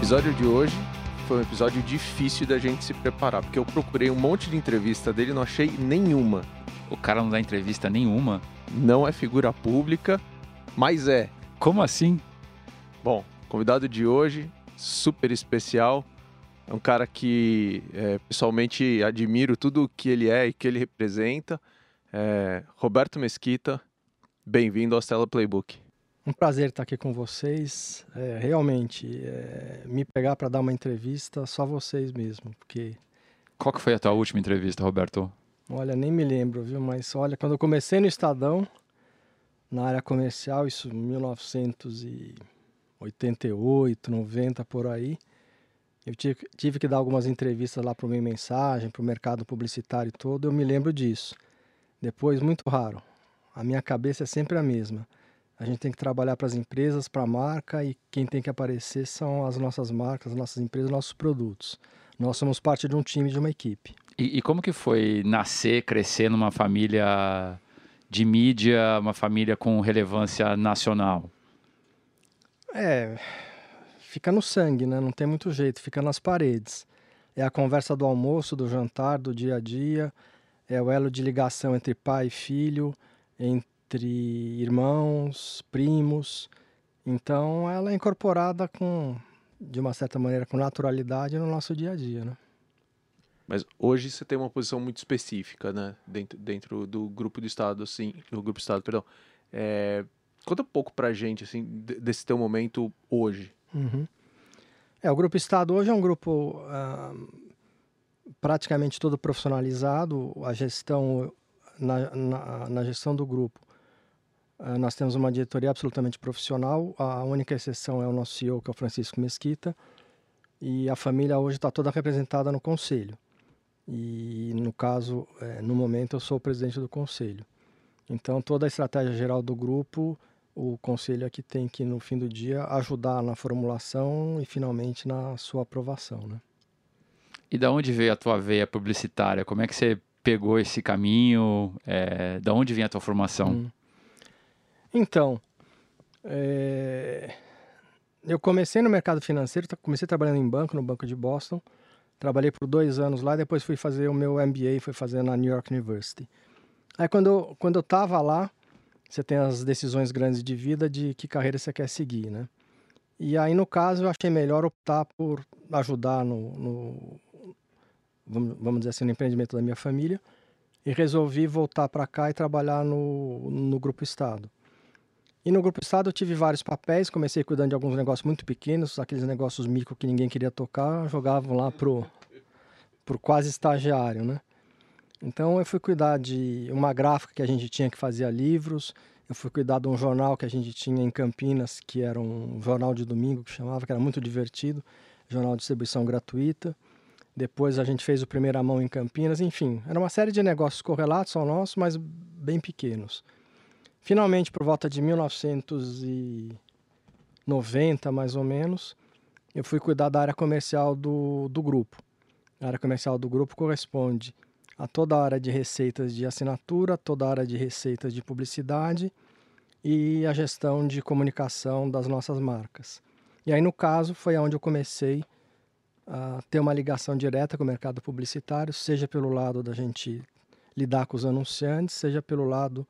episódio de hoje foi um episódio difícil da gente se preparar, porque eu procurei um monte de entrevista dele e não achei nenhuma. O cara não dá entrevista nenhuma? Não é figura pública, mas é. Como assim? Bom, convidado de hoje, super especial. É um cara que é, pessoalmente admiro tudo o que ele é e que ele representa. É, Roberto Mesquita, bem-vindo ao Stella Playbook. Um prazer estar aqui com vocês. É, realmente, é, me pegar para dar uma entrevista, só vocês mesmo, porque... Qual que foi a tua última entrevista, Roberto? Olha, nem me lembro, viu? Mas olha, quando eu comecei no Estadão, na área comercial, isso em 1988, 90, por aí, eu tive, tive que dar algumas entrevistas lá para o Meio Mensagem, para o mercado publicitário todo, eu me lembro disso. Depois, muito raro. A minha cabeça é sempre a mesma a gente tem que trabalhar para as empresas, para a marca e quem tem que aparecer são as nossas marcas, as nossas empresas, nossos produtos. Nós somos parte de um time, de uma equipe. E, e como que foi nascer, crescer numa família de mídia, uma família com relevância nacional? É, fica no sangue, né? Não tem muito jeito, fica nas paredes. É a conversa do almoço, do jantar, do dia a dia, é o elo de ligação entre pai e filho, entre entre irmãos, primos. Então ela é incorporada com, de uma certa maneira, com naturalidade no nosso dia a dia, né? Mas hoje você tem uma posição muito específica, né? Dentro, dentro do grupo do Estado, assim, do grupo do Estado, perdão. É, conta um pouco pra gente, assim, desse teu momento hoje. Uhum. É, o Grupo Estado hoje é um grupo uh, praticamente todo profissionalizado. A gestão, na, na, na, gestão do grupo, ah, nós temos uma diretoria absolutamente profissional. A única exceção é o nosso CEO, que é o Francisco Mesquita. E a família hoje está toda representada no conselho. E no caso, é, no momento, eu sou o presidente do conselho. Então, toda a estratégia geral do grupo, o conselho é que tem que, no fim do dia, ajudar na formulação e, finalmente, na sua aprovação. Né? E da onde veio a tua veia publicitária? Como é que você pegou esse caminho? É, da onde vem a tua formação? Hum. Então, é... eu comecei no mercado financeiro, comecei trabalhando em banco, no Banco de Boston. Trabalhei por dois anos lá, depois fui fazer o meu MBA, fui fazer na New York University. Aí quando eu, quando eu tava lá, você tem as decisões grandes de vida de que carreira você quer seguir, né? E aí, no caso, eu achei melhor optar por ajudar no, no vamos, vamos dizer assim, no empreendimento da minha família e resolvi voltar para cá e trabalhar no, no Grupo Estado. E no Grupo Estado eu tive vários papéis, comecei cuidando de alguns negócios muito pequenos, aqueles negócios micro que ninguém queria tocar, jogavam lá pro, pro quase estagiário, né? Então eu fui cuidar de uma gráfica que a gente tinha que fazia livros, eu fui cuidar de um jornal que a gente tinha em Campinas, que era um jornal de domingo que chamava, que era muito divertido, jornal de distribuição gratuita. Depois a gente fez o Primeira Mão em Campinas, enfim, era uma série de negócios correlatos ao nosso, mas bem pequenos. Finalmente, por volta de 1990, mais ou menos, eu fui cuidar da área comercial do, do grupo. A área comercial do grupo corresponde a toda a área de receitas de assinatura, toda a área de receitas de publicidade e a gestão de comunicação das nossas marcas. E aí, no caso, foi onde eu comecei a ter uma ligação direta com o mercado publicitário, seja pelo lado da gente lidar com os anunciantes, seja pelo lado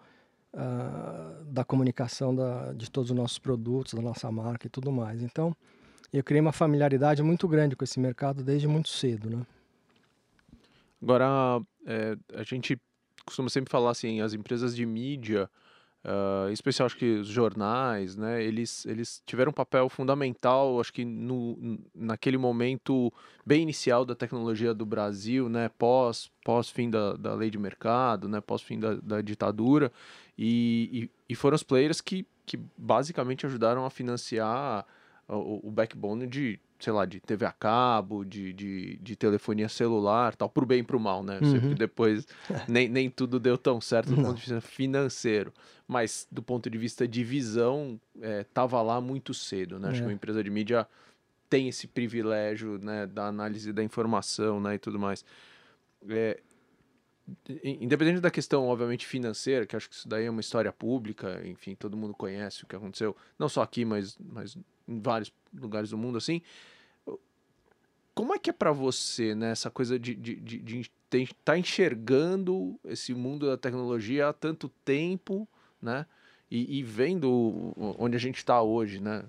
uh, da comunicação da, de todos os nossos produtos, da nossa marca e tudo mais. Então, eu criei uma familiaridade muito grande com esse mercado desde muito cedo, né? Agora, é, a gente costuma sempre falar assim, as empresas de mídia, Uh, em especial acho que os jornais, né, eles, eles tiveram um papel fundamental, acho que no, naquele momento bem inicial da tecnologia do Brasil, né, pós, pós fim da, da lei de mercado, né, pós fim da, da ditadura, e, e, e, foram os players que, que basicamente ajudaram a financiar o, o backbone de sei lá, de TV a cabo, de, de, de telefonia celular, tal, pro bem e pro mal, né? Uhum. Sempre depois nem, nem tudo deu tão certo do Não. ponto de vista financeiro, mas do ponto de vista de visão, é, tava lá muito cedo, né? É. Acho que uma empresa de mídia tem esse privilégio, né, da análise da informação, né, e tudo mais. É, independente da questão, obviamente, financeira, que acho que isso daí é uma história pública, enfim, todo mundo conhece o que aconteceu, não só aqui, mas, mas em vários lugares do mundo, assim, como é que é para você, né, essa coisa de estar de, de, de, tá enxergando esse mundo da tecnologia há tanto tempo, né? E, e vendo onde a gente está hoje, né?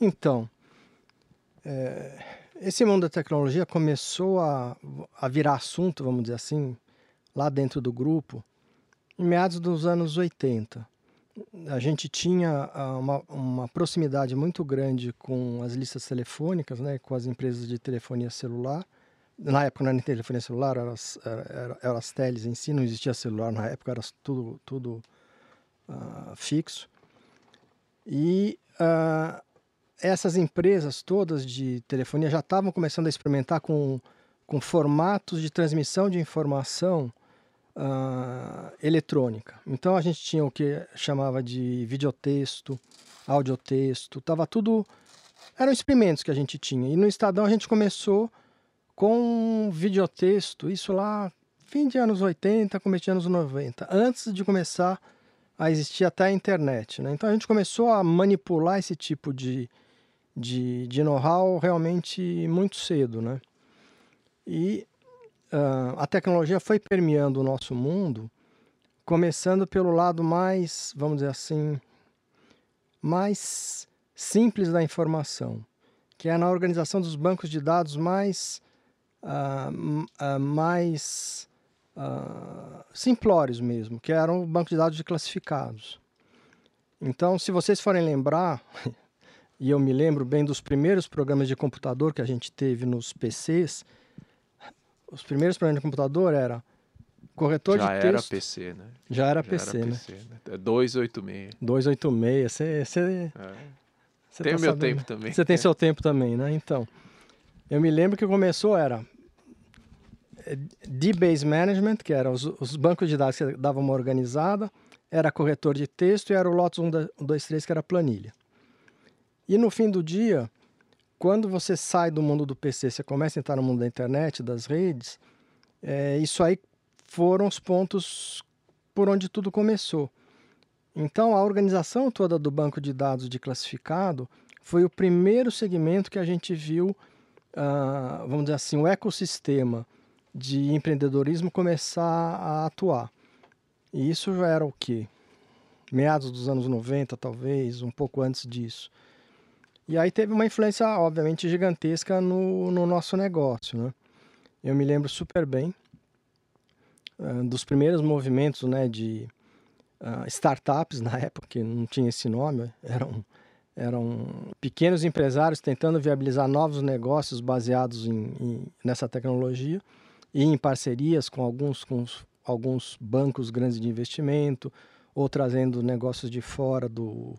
Então, é, esse mundo da tecnologia começou a, a virar assunto, vamos dizer assim, lá dentro do grupo, em meados dos anos 80 a gente tinha ah, uma, uma, proximidade muito grande com as listas telefônicas, né, com as empresas de telefonia celular. Na época não era telefonia celular, eram as, era, era as teles em si, não existia celular na época, era tudo, tudo uh, fixo. E uh, essas empresas todas de telefonia já estavam começando a experimentar com, com formatos de transmissão de informação uh, eletrônica. Então a gente tinha o que chamava de videotexto, audiotexto, tava tudo eram experimentos que a gente tinha. E no Estadão a gente começou com videotexto, isso lá fim de anos 80, começo de anos 90, antes de começar a existir até a internet. Né? Então a gente começou a manipular esse tipo de, de, de know-how realmente muito cedo. Né? E uh, a tecnologia foi permeando o nosso mundo, começando pelo lado mais, vamos dizer assim, mais simples da informação, que é na organização dos bancos de dados mais, uh, uh, mais simplórios mesmo, que eram o banco de dados de classificados. Então, se vocês forem lembrar, e eu me lembro bem dos primeiros programas de computador que a gente teve nos PCs, os primeiros programas de computador era corretor Já de texto. Já era PC, né? Já era Já PC, era né? PC, né? 286. 286, você... você é. tem tá o meu sabendo, tempo também. Você tem seu tempo também, né? Então, eu me lembro que começou, era é, D-Base Management, que era os, os, bancos de dados que davam uma organizada, era corretor de texto e era o Lotus 1, 2, 3, que era planilha. E no fim do dia, quando você sai do mundo do PC, você começa a entrar no mundo da internet, das redes, é, isso aí foram os pontos por onde tudo começou. Então, a organização toda do banco de dados de classificado foi o primeiro segmento que a gente viu, uh, vamos dizer assim, o ecossistema de empreendedorismo começar a atuar. E isso já era o quê? Meados dos anos 90, talvez, um pouco antes disso. E aí teve uma influência, obviamente, gigantesca no, no nosso negócio, né? Eu me lembro super bem uh, dos primeiros movimentos, né, de uh, startups na época, que não tinha esse nome, eram, eram pequenos empresários tentando viabilizar novos negócios baseados em, em, nessa tecnologia e em parcerias com alguns, com alguns bancos grandes de investimento ou trazendo negócios de fora do,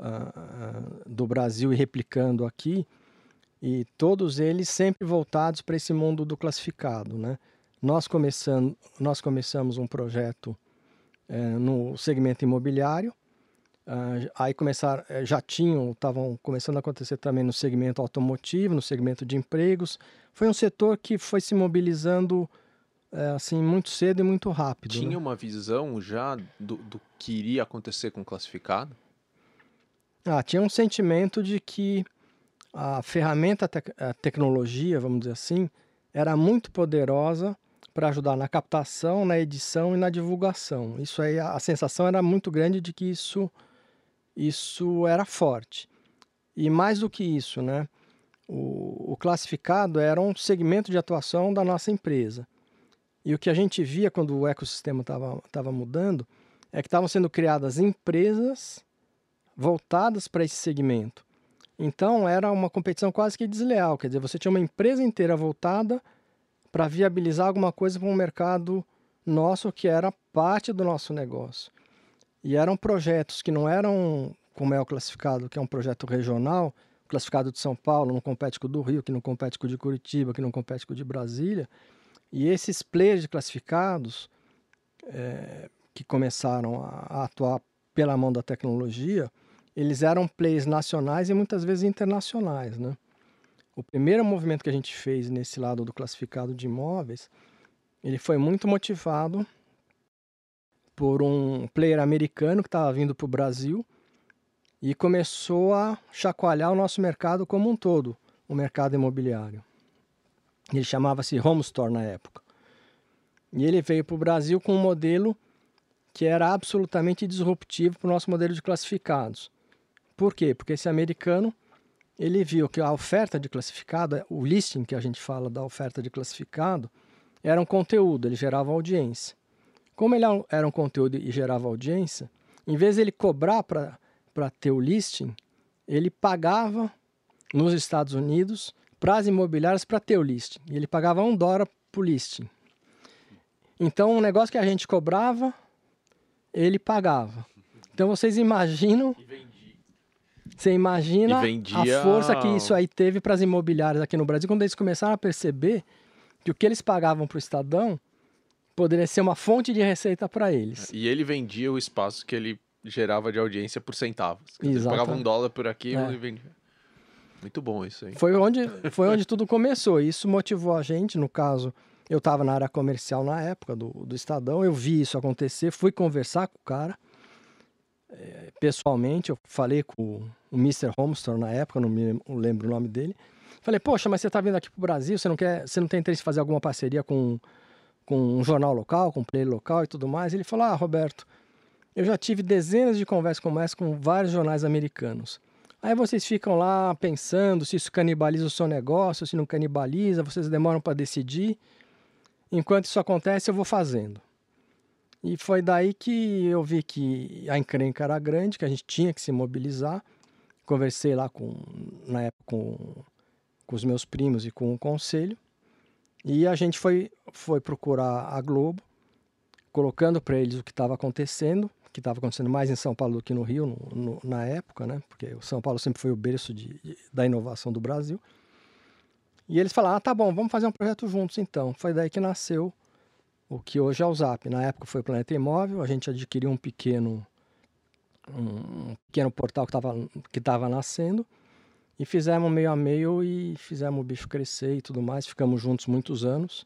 uh, do Brasil e replicando aqui, e todos eles sempre voltados para esse mundo do classificado. Né? Nós, começando, nós começamos um projeto uh, no segmento imobiliário, uh, aí começaram, eh, já tinham, estavam começando a acontecer também no segmento automotivo, no segmento de empregos. Foi um setor que foi se mobilizando é, assim muito cedo e muito rápido. Tinha né? uma visão já do, do, que iria acontecer com o classificado? Ah, tinha um sentimento de que a ferramenta, a tecnologia, vamos dizer assim, era muito poderosa para ajudar na captação, na edição e na divulgação. Isso aí, a sensação era muito grande de que isso, isso era forte. E mais do que isso, né? O, o classificado era um segmento de atuação da nossa empresa. E o que a gente via quando o ecossistema estava mudando é que estavam sendo criadas empresas voltadas para esse segmento. Então era uma competição quase que desleal, quer dizer, você tinha uma empresa inteira voltada para viabilizar alguma coisa para um mercado nosso que era parte do nosso negócio. E eram projetos que não eram como é o classificado, que é um projeto regional, classificado de São Paulo não compete com o do Rio, que não compete com o de Curitiba, que não compete com o de Brasília. E esses players classificados é, que começaram a, a atuar pela mão da tecnologia, eles eram plays nacionais e muitas vezes internacionais, né? O primeiro movimento que a gente fez nesse lado do classificado de imóveis, ele foi muito motivado por um player americano que estava vindo para o Brasil e começou a chacoalhar o nosso mercado como um todo. o mercado imobiliário. Ele chamava-se Home Store na época. E ele veio para o Brasil com um modelo que era absolutamente disruptivo para o nosso modelo de classificados. Por quê? Porque esse americano ele viu que a oferta de classificado, o listing que a gente fala da oferta de classificado, era um conteúdo, ele gerava audiência. Como ele era um conteúdo e gerava audiência, em vez de ele cobrar para ter o listing, ele pagava nos Estados Unidos para as imobiliárias para ter o listing. E ele pagava um dólar por listing. Então, um negócio que a gente cobrava, ele pagava. Então, vocês imaginam você imagina vendia... a força que isso aí teve para as imobiliárias aqui no Brasil, quando eles começaram a perceber que o que eles pagavam para o Estadão poderia ser uma fonte de receita para eles. E ele vendia o espaço que ele gerava de audiência por centavos. Ele pagava um dólar por aqui é. e vendia. Muito bom isso aí. Foi onde, foi onde tudo começou. Isso motivou a gente, no caso, eu estava na área comercial na época do, do Estadão, eu vi isso acontecer, fui conversar com o cara é, pessoalmente, eu falei com o Mr. Homestore na época, não me lembro o nome dele. Falei, poxa, mas você está vindo aqui para o Brasil, você não quer, você não tem interesse em fazer alguma parceria com, com um jornal local, com um player local e tudo mais? Ele falou, ah, Roberto, eu já tive dezenas de conversas como essa com vários jornais americanos. Aí vocês ficam lá pensando se isso canibaliza o seu negócio, se não canibaliza, vocês demoram para decidir. Enquanto isso acontece, eu vou fazendo. E foi daí que eu vi que a encrenca era grande, que a gente tinha que se mobilizar. Conversei lá com, na época com, com os meus primos e com o conselho. E a gente foi, foi procurar a Globo, colocando para eles o que estava acontecendo, que estava acontecendo mais em São Paulo do que no Rio no, no, na época, né? Porque o São Paulo sempre foi o berço de, de, da inovação do Brasil. E eles falaram: ah, tá bom, vamos fazer um projeto juntos então. Foi daí que nasceu o que hoje é o Zap. Na época foi o Planeta Imóvel, a gente adquiriu um pequeno, um pequeno portal que estava que tava nascendo e fizemos meio a meio e fizemos o bicho crescer e tudo mais. Ficamos juntos muitos anos.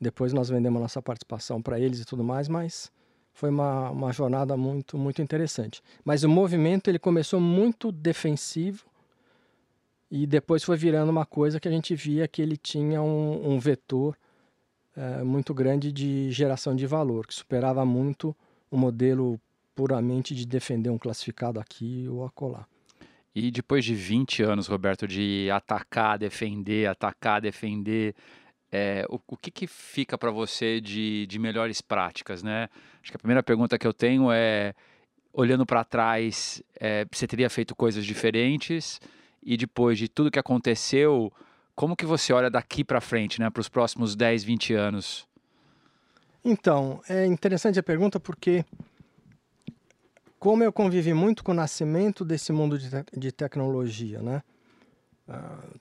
Depois nós vendemos nossa participação para eles e tudo mais, mas foi uma, uma jornada muito, muito interessante. Mas o movimento ele começou muito defensivo e depois foi virando uma coisa que a gente via que ele tinha um, um vetor é, muito grande de geração de valor, que superava muito o modelo puramente de defender um classificado aqui ou acolá. E depois de 20 anos, Roberto, de atacar, defender, atacar, defender, é, o, o, que, que fica para você de, de melhores práticas, né? Acho que a primeira pergunta que eu tenho é, olhando para trás, é, você teria feito coisas diferentes? E depois de tudo que aconteceu, como que você olha daqui para frente, né, para os próximos 10, 20 anos? Então, é interessante a pergunta porque como eu convivi muito com o nascimento desse mundo de, te de tecnologia, né? Uh,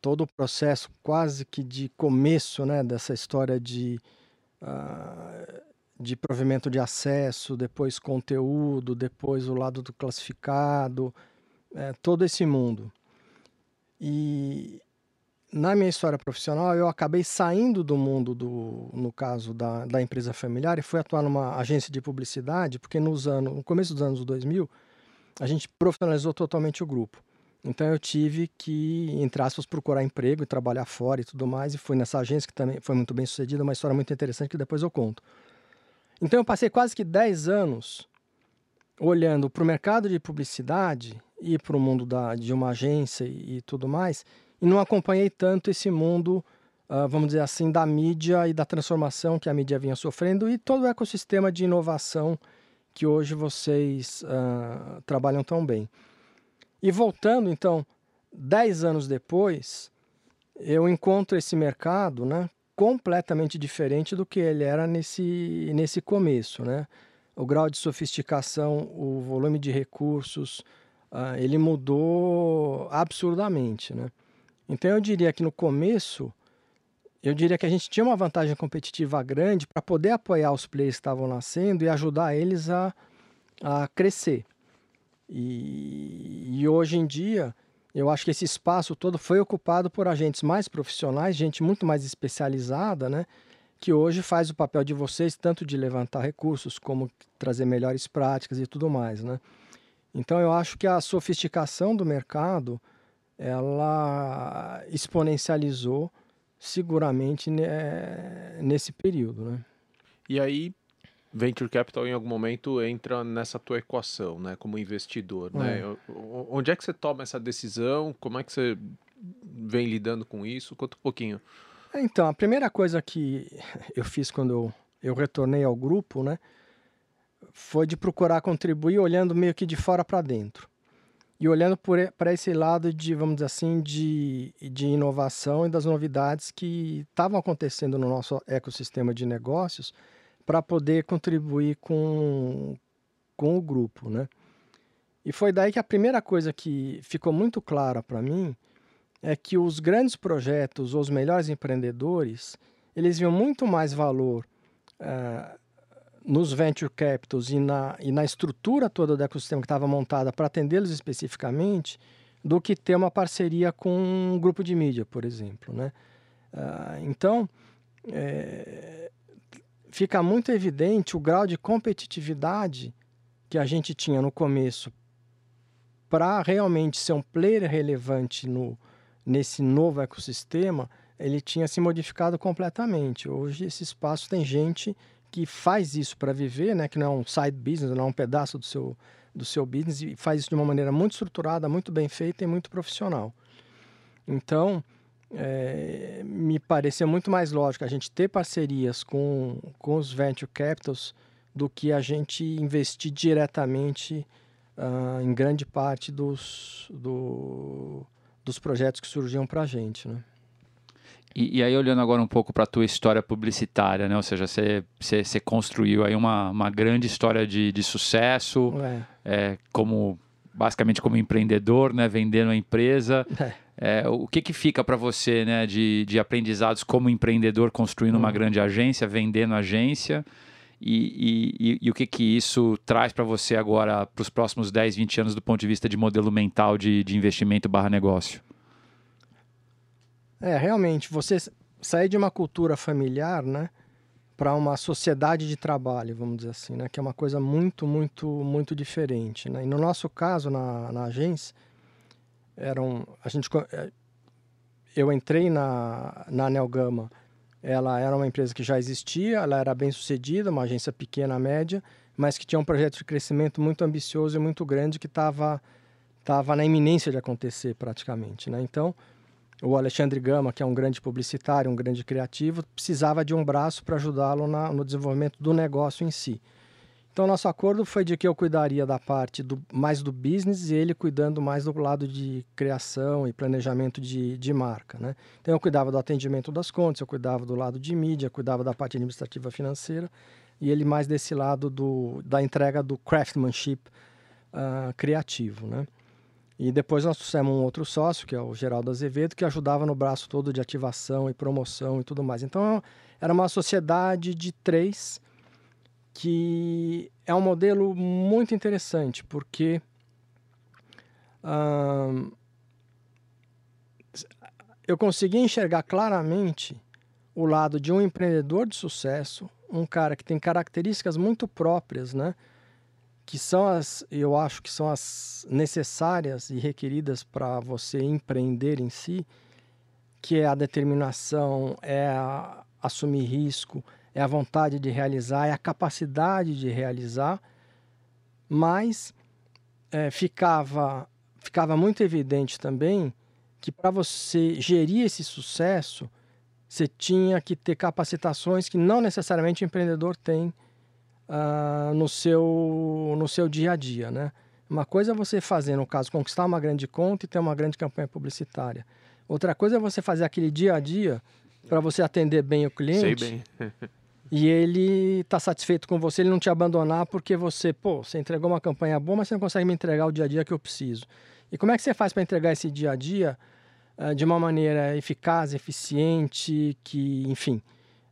todo o processo quase que de começo, né, dessa história de uh, de provimento de acesso, depois conteúdo, depois o lado do classificado, é, todo esse mundo. E na minha história profissional, eu acabei saindo do mundo, do, no caso da, da empresa familiar, e fui atuar numa agência de publicidade, porque nos anos, no começo dos anos 2000, a gente profissionalizou totalmente o grupo. Então eu tive que, entre aspas, procurar emprego e trabalhar fora e tudo mais, e fui nessa agência que também foi muito bem sucedida, uma história muito interessante que depois eu conto. Então eu passei quase que 10 anos olhando para o mercado de publicidade e para o mundo da, de uma agência e, e tudo mais, e não acompanhei tanto esse mundo, uh, vamos dizer assim, da mídia e da transformação que a mídia vinha sofrendo e todo o ecossistema de inovação que hoje vocês uh, trabalham tão bem. E voltando, então, dez anos depois, eu encontro esse mercado né, completamente diferente do que ele era nesse, nesse começo. Né? O grau de sofisticação, o volume de recursos, uh, ele mudou absurdamente. Né? Então eu diria que no começo, eu diria que a gente tinha uma vantagem competitiva grande para poder apoiar os players que estavam nascendo e ajudar eles a, a crescer. E, e hoje em dia, eu acho que esse espaço todo foi ocupado por agentes mais profissionais, gente muito mais especializada, né? Que hoje faz o papel de vocês, tanto de levantar recursos, como trazer melhores práticas e tudo mais, né? Então eu acho que a sofisticação do mercado ela exponencializou seguramente né, nesse período, né? E aí, Venture Capital em algum momento entra nessa tua equação, né, como investidor, né? É. Onde é que você toma essa decisão? Como é que você vem lidando com isso? Conta um pouquinho. Então, a primeira coisa que eu fiz quando eu, eu retornei ao grupo, né, foi de procurar contribuir olhando meio que de fora para dentro. E olhando para esse lado de, vamos dizer assim, de, de inovação e das novidades que estavam acontecendo no nosso ecossistema de negócios para poder contribuir com, com o grupo, né? E foi daí que a primeira coisa que ficou muito clara para mim é que os grandes projetos, os melhores empreendedores, eles viam muito mais valor uh, nos venture capitals e na, e na estrutura toda do ecossistema que estava montada para atendê-los especificamente, do que ter uma parceria com um grupo de mídia, por exemplo. Né? Uh, então, é, fica muito evidente o grau de competitividade que a gente tinha no começo para realmente ser um player relevante no, nesse novo ecossistema, ele tinha se modificado completamente. Hoje esse espaço tem gente que faz isso para viver, né, que não é um side business, não é um pedaço do seu, do seu business, e faz isso de uma maneira muito estruturada, muito bem feita e muito profissional. Então, é, me pareceu muito mais lógico a gente ter parcerias com, com os venture capitals do que a gente investir diretamente uh, em grande parte dos, do, dos projetos que surgiam para a gente, né? E, e, aí, olhando agora um pouco para a tua história publicitária, né? Ou seja, você, construiu aí uma, uma grande história de, de sucesso, é. É, como basicamente como empreendedor, né? Vendendo a empresa. É. É, o que, que fica para você né, de, de aprendizados como empreendedor construindo uma uhum. grande agência, vendendo agência? E, e, e, o que, que isso traz para você agora para os próximos 10, 20 anos do ponto de vista de modelo mental de, de investimento barra negócio? É, realmente, você sair de uma cultura familiar, né, para uma sociedade de trabalho, vamos dizer assim, né, que é uma coisa muito, muito, muito diferente, né? E no nosso caso, na, na agência, eram, a gente, é, eu entrei na, na Anel Gama, ela era uma empresa que já existia, ela era bem sucedida, uma agência pequena, média, mas que tinha um projeto de crescimento muito ambicioso e muito grande que estava tava na iminência de acontecer praticamente, né? Então, o Alexandre Gama, que é um grande publicitário, um grande criativo, precisava de um braço para ajudá-lo no desenvolvimento do negócio em si. Então, nosso acordo foi de que eu cuidaria da parte do, mais do business e ele cuidando mais do lado de criação e planejamento de, de marca. Né? Então, eu cuidava do atendimento das contas, eu cuidava do lado de mídia, cuidava da parte administrativa financeira e ele mais desse lado do, da entrega do craftsmanship uh, criativo. Né? E depois nós trouxemos um outro sócio, que é o Geraldo Azevedo, que ajudava no braço todo de ativação e promoção e tudo mais. Então, era uma sociedade de três, que é um modelo muito interessante, porque hum, eu consegui enxergar claramente o lado de um empreendedor de sucesso, um cara que tem características muito próprias, né? Que são as, eu acho que são as necessárias e requeridas para você empreender em si, que é a determinação, é a, assumir risco, é a vontade de realizar, é a capacidade de realizar, mas é, ficava, ficava muito evidente também que para você gerir esse sucesso, você tinha que ter capacitações que não necessariamente o empreendedor tem uh, no, seu, no seu dia a dia, né? Uma coisa é você fazer, no caso, conquistar uma grande conta e ter uma grande campanha publicitária. Outra coisa é você fazer aquele dia a dia para você atender bem o cliente. Sei bem. e ele está satisfeito com você, ele não te abandonar porque você, pô, você entregou uma campanha boa, mas você não consegue me entregar o dia a dia que eu preciso. E como é que você faz para entregar esse dia a dia uh, de uma maneira eficaz, eficiente, que, enfim,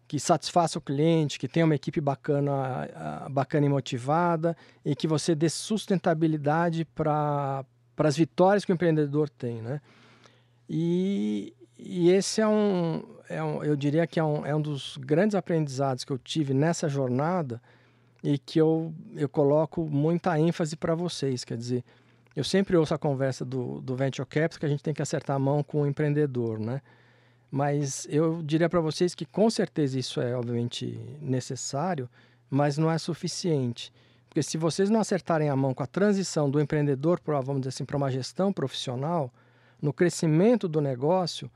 que satisfaça o cliente, que tenha uma equipe bacana, bacana e motivada e que você dê sustentabilidade para as vitórias que o empreendedor tem, né? E, e esse é um, é um, eu diria que é um, é um dos grandes aprendizados que eu tive nessa jornada e que eu, eu coloco muita ênfase para vocês, quer dizer, eu sempre ouço a conversa do, do Venture Capital que a gente tem que acertar a mão com o empreendedor, né? Mas eu diria para vocês que com certeza isso é obviamente necessário, mas não é suficiente. Porque se vocês não acertarem a mão com a transição do empreendedor para, vamos dizer assim, para uma gestão profissional, no crescimento do negócio,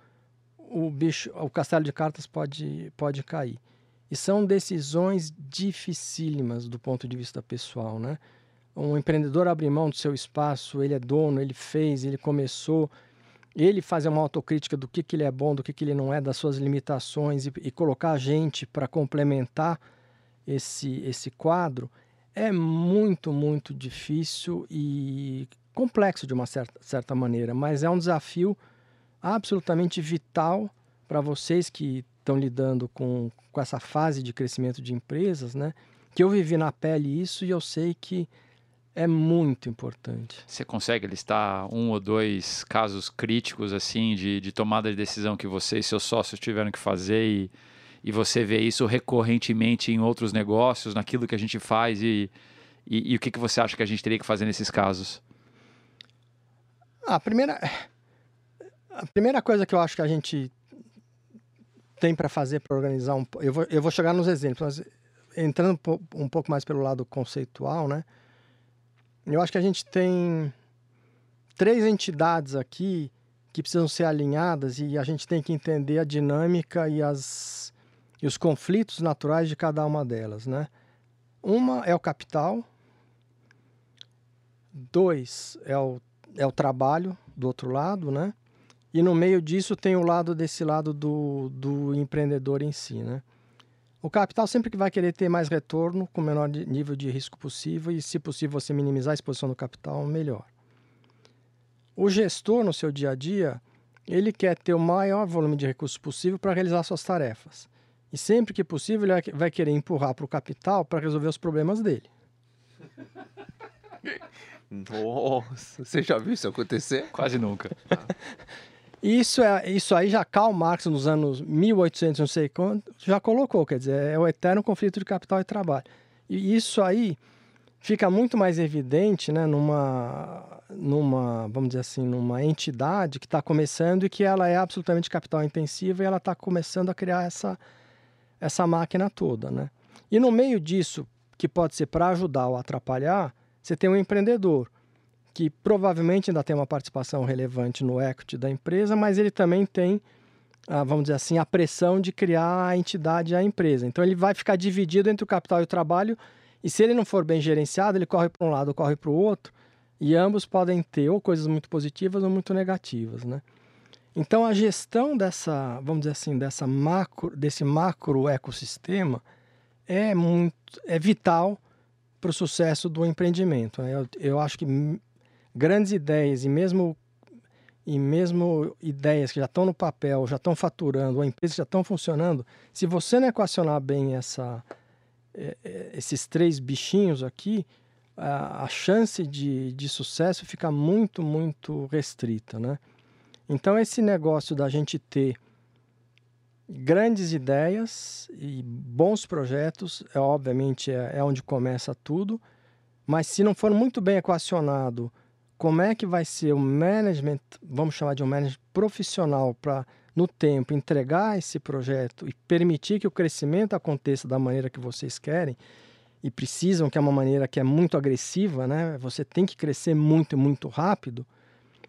o bicho, o castelo de cartas pode, pode cair. E são decisões dificílimas do ponto de vista pessoal, né? Um empreendedor abrir mão do seu espaço, ele é dono, ele fez, ele começou, ele fazer uma autocrítica do que, que ele é bom, do que, que ele não é, das suas limitações e, e colocar a gente para complementar esse, esse quadro é muito, muito difícil e complexo de uma certa, certa maneira, mas é um desafio absolutamente vital para vocês que estão lidando com, com essa fase de crescimento de empresas, né? Que eu vivi na pele isso e eu sei que é muito importante. Você consegue listar um ou dois casos críticos assim de, de tomada de decisão que você e seus sócios tiveram que fazer e, e você vê isso recorrentemente em outros negócios, naquilo que a gente faz e, e, e o que, que você acha que a gente teria que fazer nesses casos? A primeira, a primeira coisa que eu acho que a gente tem para fazer para organizar um eu vou, eu vou chegar nos exemplos, mas entrando um pouco mais pelo lado conceitual, né? Eu acho que a gente tem três entidades aqui que precisam ser alinhadas e a gente tem que entender a dinâmica e, as, e os conflitos naturais de cada uma delas, né? Uma é o capital, dois é o, é o trabalho do outro lado, né? E no meio disso tem o lado desse lado do, do empreendedor em si, né? O capital sempre que vai querer ter mais retorno com o menor nível de risco possível e, se possível, você minimizar a exposição do capital, melhor. O gestor, no seu dia a dia, ele quer ter o maior volume de recursos possível para realizar suas tarefas. E sempre que possível, ele vai querer empurrar para o capital para resolver os problemas dele. Nossa, você já viu isso acontecer? Quase nunca. Isso, é, isso aí já Karl Marx, nos anos 1800, não sei quanto, já colocou, quer dizer, é o eterno conflito de capital e trabalho. E isso aí fica muito mais evidente né, numa, numa, vamos dizer assim, numa entidade que está começando e que ela é absolutamente capital intensiva e ela está começando a criar essa, essa máquina toda. Né? E no meio disso, que pode ser para ajudar ou atrapalhar, você tem um empreendedor que provavelmente ainda tem uma participação relevante no equity da empresa, mas ele também tem, ah, vamos dizer assim, a pressão de criar a entidade a empresa. Então ele vai ficar dividido entre o capital e o trabalho, e se ele não for bem gerenciado, ele corre para um lado corre para o outro, e ambos podem ter ou coisas muito positivas ou muito negativas, né? Então a gestão dessa, vamos dizer assim, dessa macro, desse macro ecossistema é muito, é vital para o sucesso do empreendimento. Né? Eu, eu acho que grandes ideias e mesmo e mesmo ideias que já estão no papel, já estão faturando, ou empresas já estão funcionando, se você não equacionar bem essa, é, é, esses três bichinhos aqui, a, a chance de, de sucesso fica muito, muito restrita, né? Então, esse negócio da gente ter grandes ideias e bons projetos, é, obviamente, é, é onde começa tudo, mas se não for muito bem equacionado como é que vai ser o management, vamos chamar de um management profissional para no tempo entregar esse projeto e permitir que o crescimento aconteça da maneira que vocês querem e precisam, que é uma maneira que é muito agressiva, né? Você tem que crescer muito muito rápido.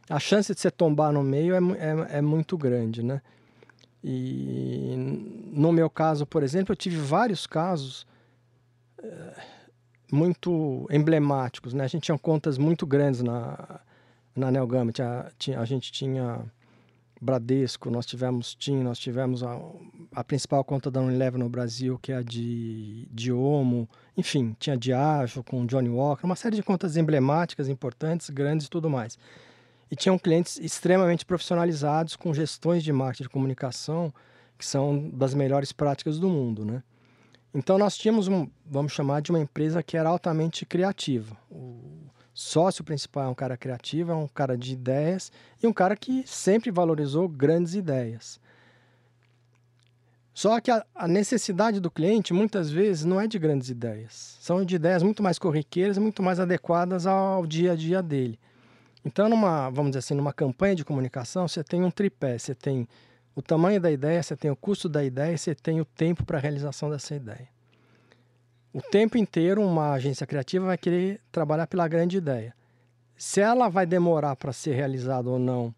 A chance de você tombar no meio é, é, é muito grande, né? E no meu caso, por exemplo, eu tive vários casos eh, muito emblemáticos, né? A gente tinha contas muito grandes na, na Nelgama. Tinha, tinha, a gente tinha Bradesco, nós tivemos TIM, nós tivemos a, a principal conta da Unilever no Brasil, que é a de, de Omo. Enfim, tinha Diageo com Johnny Walker, uma série de contas emblemáticas, importantes, grandes e tudo mais. E tinham clientes extremamente profissionalizados, com gestões de marketing de comunicação que são das melhores práticas do mundo, né? Então nós tínhamos um, vamos chamar de uma empresa que era altamente criativa. O sócio principal é um cara criativo, é um cara de ideias e um cara que sempre valorizou grandes ideias. Só que a, a necessidade do cliente muitas vezes não é de grandes ideias, são de ideias muito mais corriqueiras, muito mais adequadas ao dia a dia dele. Então, numa, vamos dizer assim, numa campanha de comunicação, você tem um tripé, você tem o tamanho da ideia, você tem o custo da ideia, você tem o tempo para a realização dessa ideia. O tempo inteiro, uma agência criativa vai querer trabalhar pela grande ideia. Se ela vai demorar para ser realizada ou não,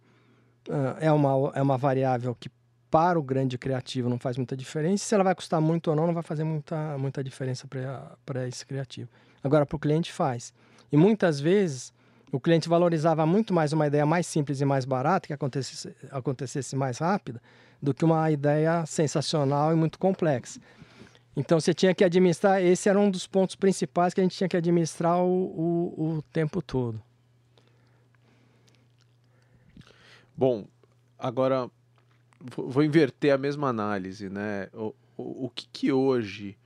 é uma, é uma variável que para o grande criativo não faz muita diferença. Se ela vai custar muito ou não, não vai fazer muita, muita diferença para esse criativo. Agora, para o cliente faz. E muitas vezes o cliente valorizava muito mais uma ideia mais simples e mais barata, que acontecesse, acontecesse mais rápida, do que uma ideia sensacional e muito complexa. Então você tinha que administrar, esse era um dos pontos principais que a gente tinha que administrar o, o, o tempo todo. Bom, agora vou inverter a mesma análise, né? O, o, o que, que hoje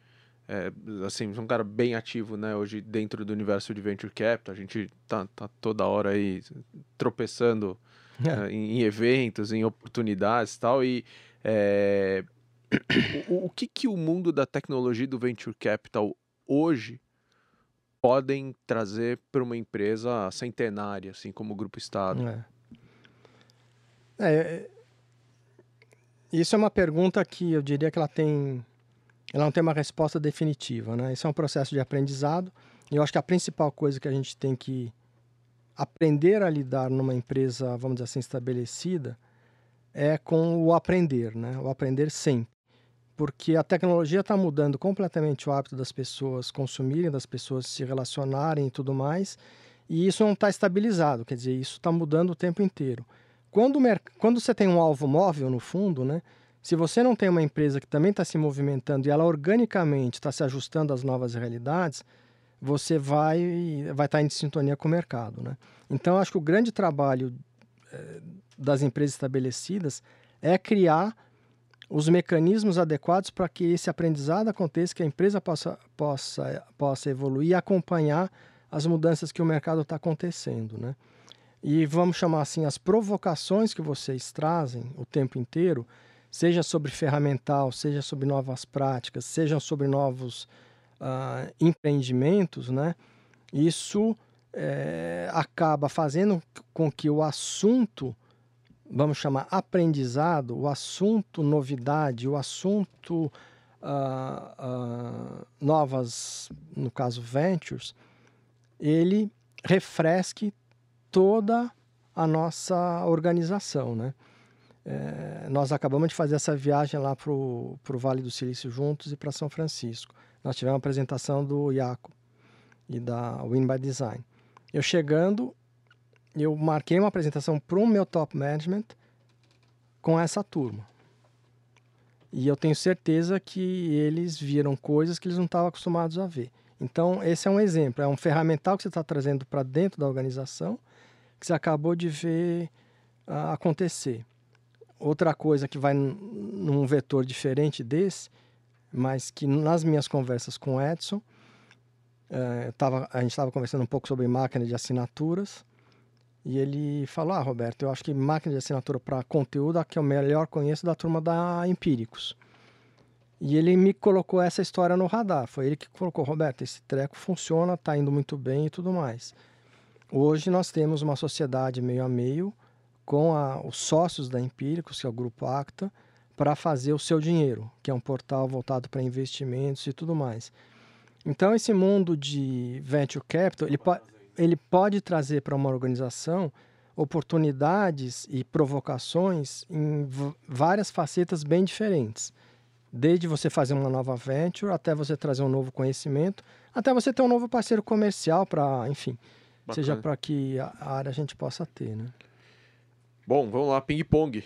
é, assim, um cara bem ativo, né, hoje dentro do universo de Venture Capital, a gente tá, tá toda hora aí tropeçando é. em, em, eventos, em oportunidades e tal, e é, o, o, que que o mundo da tecnologia do Venture Capital hoje podem trazer para uma empresa centenária, assim como o Grupo Estado? É. é. isso é uma pergunta que eu diria que ela tem ela não tem uma resposta definitiva, né? Isso é um processo de aprendizado. E eu acho que a principal coisa que a gente tem que aprender a lidar numa empresa, vamos dizer assim, estabelecida, é com o aprender, né? O aprender sempre. Porque a tecnologia está mudando completamente o hábito das pessoas consumirem, das pessoas se relacionarem e tudo mais, e isso não está estabilizado, quer dizer, isso está mudando o tempo inteiro. Quando, quando você tem um alvo móvel no fundo, né? Se você não tem uma empresa que também está se movimentando e ela organicamente está se ajustando às novas realidades, você vai vai estar tá em sintonia com o mercado, né? Então, acho que o grande trabalho eh, das empresas estabelecidas é criar os mecanismos adequados para que esse aprendizado aconteça, que a empresa possa, possa, possa evoluir e acompanhar as mudanças que o mercado está acontecendo, né? E vamos chamar assim, as provocações que vocês trazem o tempo inteiro, seja sobre ferramental, seja sobre novas práticas, seja sobre novos uh, empreendimentos, né? Isso é, acaba fazendo com que o assunto, vamos chamar aprendizado, o assunto novidade, o assunto uh, uh, novas, no caso ventures, ele refresque toda a nossa organização, né? É, nós acabamos de fazer essa viagem lá para o Vale do Silício juntos e para São Francisco. Nós tivemos uma apresentação do Iaco e da Win by Design. Eu chegando, eu marquei uma apresentação para o meu top management com essa turma. E eu tenho certeza que eles viram coisas que eles não estavam acostumados a ver. Então, esse é um exemplo, é um ferramental que você está trazendo para dentro da organização que você acabou de ver uh, acontecer. Outra coisa que vai num vetor diferente desse, mas que nas minhas conversas com o Edson, é, tava, a gente estava conversando um pouco sobre máquina de assinaturas, e ele falou: Ah, Roberto, eu acho que máquina de assinatura para conteúdo é a que eu melhor conheço da turma da Empíricos. E ele me colocou essa história no radar. Foi ele que colocou: Roberto, esse treco funciona, está indo muito bem e tudo mais. Hoje nós temos uma sociedade meio a meio com a, os sócios da Empíricos, que é o Grupo Acta, para fazer o seu dinheiro, que é um portal voltado para investimentos e tudo mais. Então, esse mundo de venture capital, ele, po ele pode trazer para uma organização oportunidades e provocações em várias facetas bem diferentes. Desde você fazer uma nova venture, até você trazer um novo conhecimento, até você ter um novo parceiro comercial para, enfim, Bacana. seja para que a área a gente possa ter, né? Bom, vamos lá, ping-pong.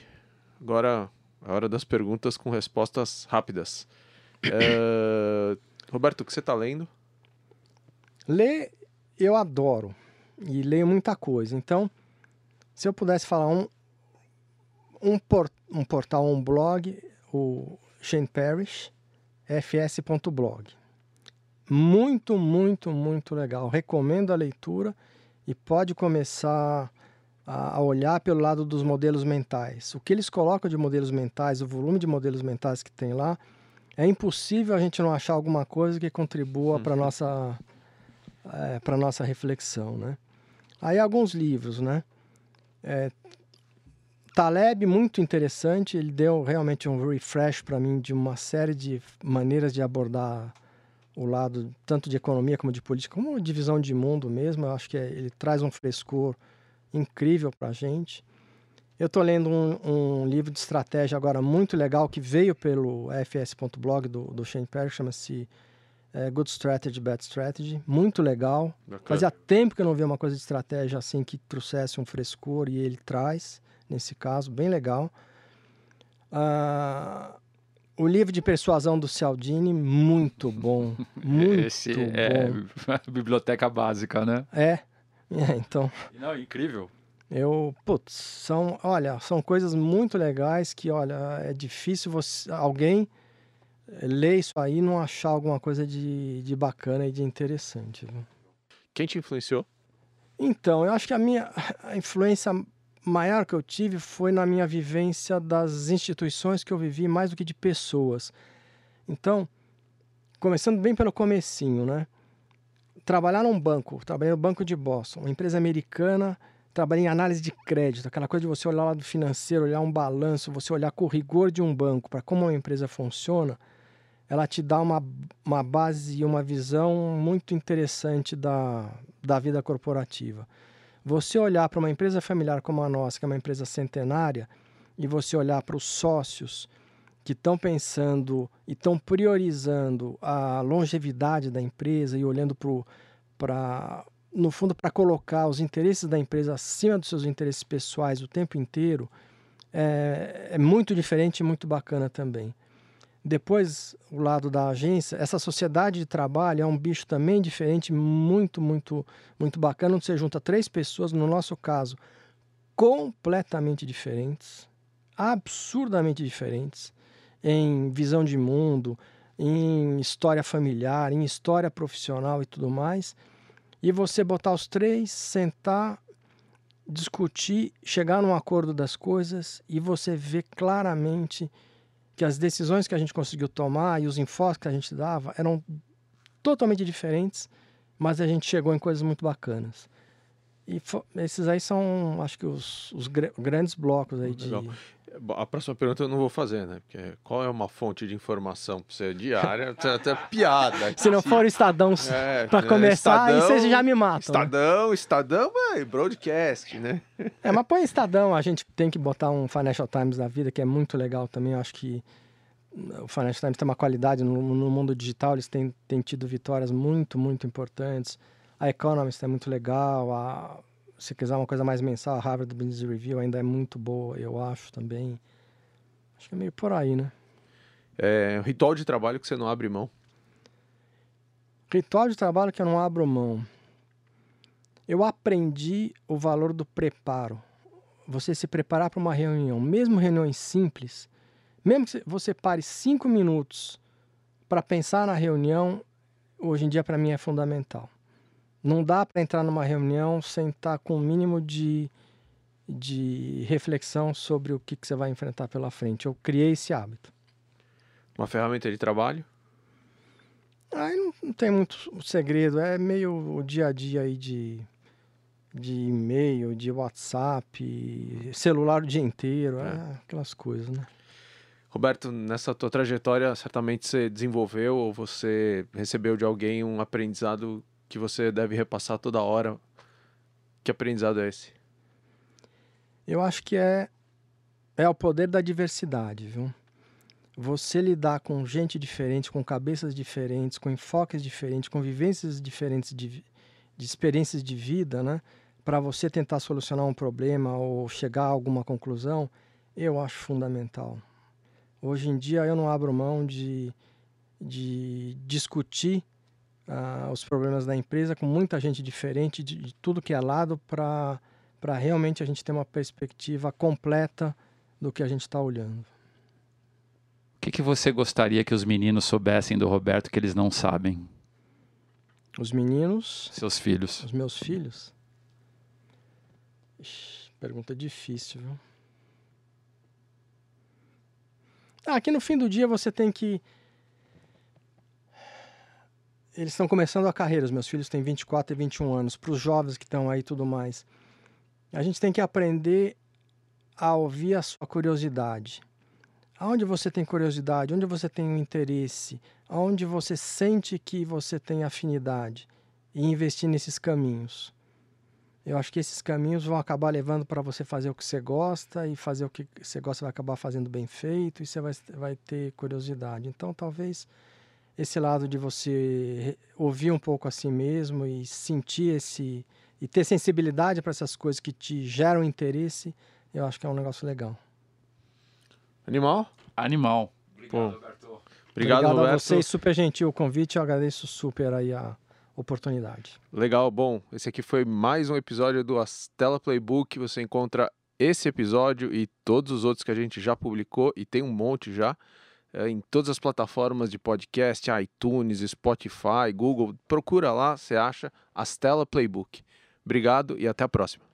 Agora a hora das perguntas com respostas rápidas. É... Roberto, o que você está lendo? Ler, eu adoro. E leio muita coisa. Então, se eu pudesse falar um, um, port, um portal, um blog, o Shane Parrish, fs.blog. Muito, muito, muito legal. Recomendo a leitura e pode começar a, olhar pelo lado dos modelos mentais. O que eles colocam de modelos mentais, o volume de modelos mentais que tem lá, é impossível a gente não achar alguma coisa que contribua para uhum. nossa é, para nossa reflexão, né? Aí alguns livros, né? É, Taleb, muito interessante, ele deu realmente um refresh para mim de uma série de maneiras de abordar o lado tanto de economia como de política, como de visão de mundo mesmo. Eu acho que é, ele traz um frescor incrível para a gente. Eu estou lendo um, um, livro de estratégia agora muito legal que veio pelo fs.blog do, do Shane Perry, chama-se é, Good Strategy, Bad Strategy. Muito legal. Bacana. Fazia tempo que eu não via uma coisa de estratégia assim que trouxesse um frescor e ele traz, nesse caso, bem legal. Uh, o livro de persuasão do Cialdini, muito bom. Muito Esse bom. é a biblioteca básica, né? É. é então. Não, incrível. Eu, putz, são, olha, são coisas muito legais que, olha, é difícil você, alguém ler isso aí e não achar alguma coisa de, de bacana e de interessante. Viu? Quem te influenciou? Então, eu acho que a minha a influência maior que eu tive foi na minha vivência das instituições que eu vivi mais do que de pessoas. Então, começando bem pelo comecinho, né? Trabalhar num banco, trabalhei no Banco de Boston, uma empresa americana trabalhei em análise de crédito, aquela coisa de você olhar o lado financeiro, olhar um balanço, você olhar com o rigor de um banco para como uma empresa funciona, ela te dá uma, uma base e uma visão muito interessante da, da vida corporativa. Você olhar para uma empresa familiar como a nossa, que é uma empresa centenária, e você olhar para os sócios que estão pensando e estão priorizando a longevidade da empresa e olhando para no fundo, para colocar os interesses da empresa acima dos seus interesses pessoais o tempo inteiro, é, é muito diferente e muito bacana também. Depois, o lado da agência, essa sociedade de trabalho é um bicho também diferente, muito, muito, muito bacana, onde você junta três pessoas, no nosso caso, completamente diferentes, absurdamente diferentes, em visão de mundo, em história familiar, em história profissional e tudo mais e você botar os três, sentar, discutir, chegar num acordo das coisas e você ver claramente que as decisões que a gente conseguiu tomar e os enfoques que a gente dava eram totalmente diferentes, mas a gente chegou em coisas muito bacanas. E esses aí são, acho que, os, os grandes blocos aí de. A próxima pergunta eu não vou fazer, né? Porque qual é uma fonte de informação para você diária? Até piada. Se não for o Estadão é, para começar, Estadão, aí vocês já me matam. Estadão, né? Estadão, é broadcast, né? É, mas põe Estadão, a gente tem que botar um Financial Times da vida, que é muito legal também. Eu acho que o Financial Times tem uma qualidade no, no mundo digital, eles têm, têm tido vitórias muito, muito importantes. A Economist é muito legal, a se quiser uma coisa mais mensal, a Harvard Business Review ainda é muito boa, eu acho também. Acho que é meio por aí, né? É ritual de trabalho que você não abre mão? Ritual de trabalho que eu não abro mão. Eu aprendi o valor do preparo. Você se preparar para uma reunião, mesmo reuniões simples, mesmo que você pare cinco minutos para pensar na reunião, hoje em dia para mim é fundamental. Não dá para entrar numa reunião sem estar com o um mínimo de, de reflexão sobre o que, que você vai enfrentar pela frente. Eu criei esse hábito. Uma ferramenta de trabalho? Aí não, não tem muito segredo, é meio o dia a dia aí de, de e-mail, de WhatsApp, celular o dia inteiro, é. é aquelas coisas, né? Roberto, nessa tua trajetória, certamente você desenvolveu ou você recebeu de alguém um aprendizado que você deve repassar toda hora. Que aprendizado é esse? Eu acho que é é o poder da diversidade, viu? Você lidar com gente diferente, com cabeças diferentes, com enfoques diferentes, com vivências diferentes de, de experiências de vida, né? Para você tentar solucionar um problema ou chegar a alguma conclusão, eu acho fundamental. Hoje em dia eu não abro mão de, de discutir uh, os problemas da empresa com muita gente diferente de, de tudo que é lado para realmente a gente ter uma perspectiva completa do que a gente está olhando. O que, que você gostaria que os meninos soubessem do Roberto que eles não sabem? Os meninos. Seus filhos. Os meus filhos. Ixi, pergunta difícil, viu? Ah, aqui no fim do dia você tem que eles estão começando a carreira, os meus filhos têm 24 e 21 anos, para os jovens que estão aí tudo mais. A gente tem que aprender a ouvir a sua curiosidade. Aonde você tem curiosidade, onde você tem um interesse, aonde você sente que você tem afinidade e investir nesses caminhos. Eu acho que esses caminhos vão acabar levando para você fazer o que você gosta e fazer o que você gosta vai acabar fazendo bem feito e você vai, vai ter curiosidade. Então, talvez esse lado de você ouvir um pouco a si mesmo e sentir esse e ter sensibilidade para essas coisas que te geram interesse, eu acho que é um negócio legal. Animal? Animal. Obrigado, Pô. Roberto. Obrigado, Obrigado a vocês, super gentil o convite, eu agradeço super aí a oportunidade. Legal, bom, esse aqui foi mais um episódio do Astela Playbook. Você encontra esse episódio e todos os outros que a gente já publicou, e tem um monte já, em todas as plataformas de podcast, iTunes, Spotify, Google. Procura lá, você acha Astela Playbook. Obrigado e até a próxima.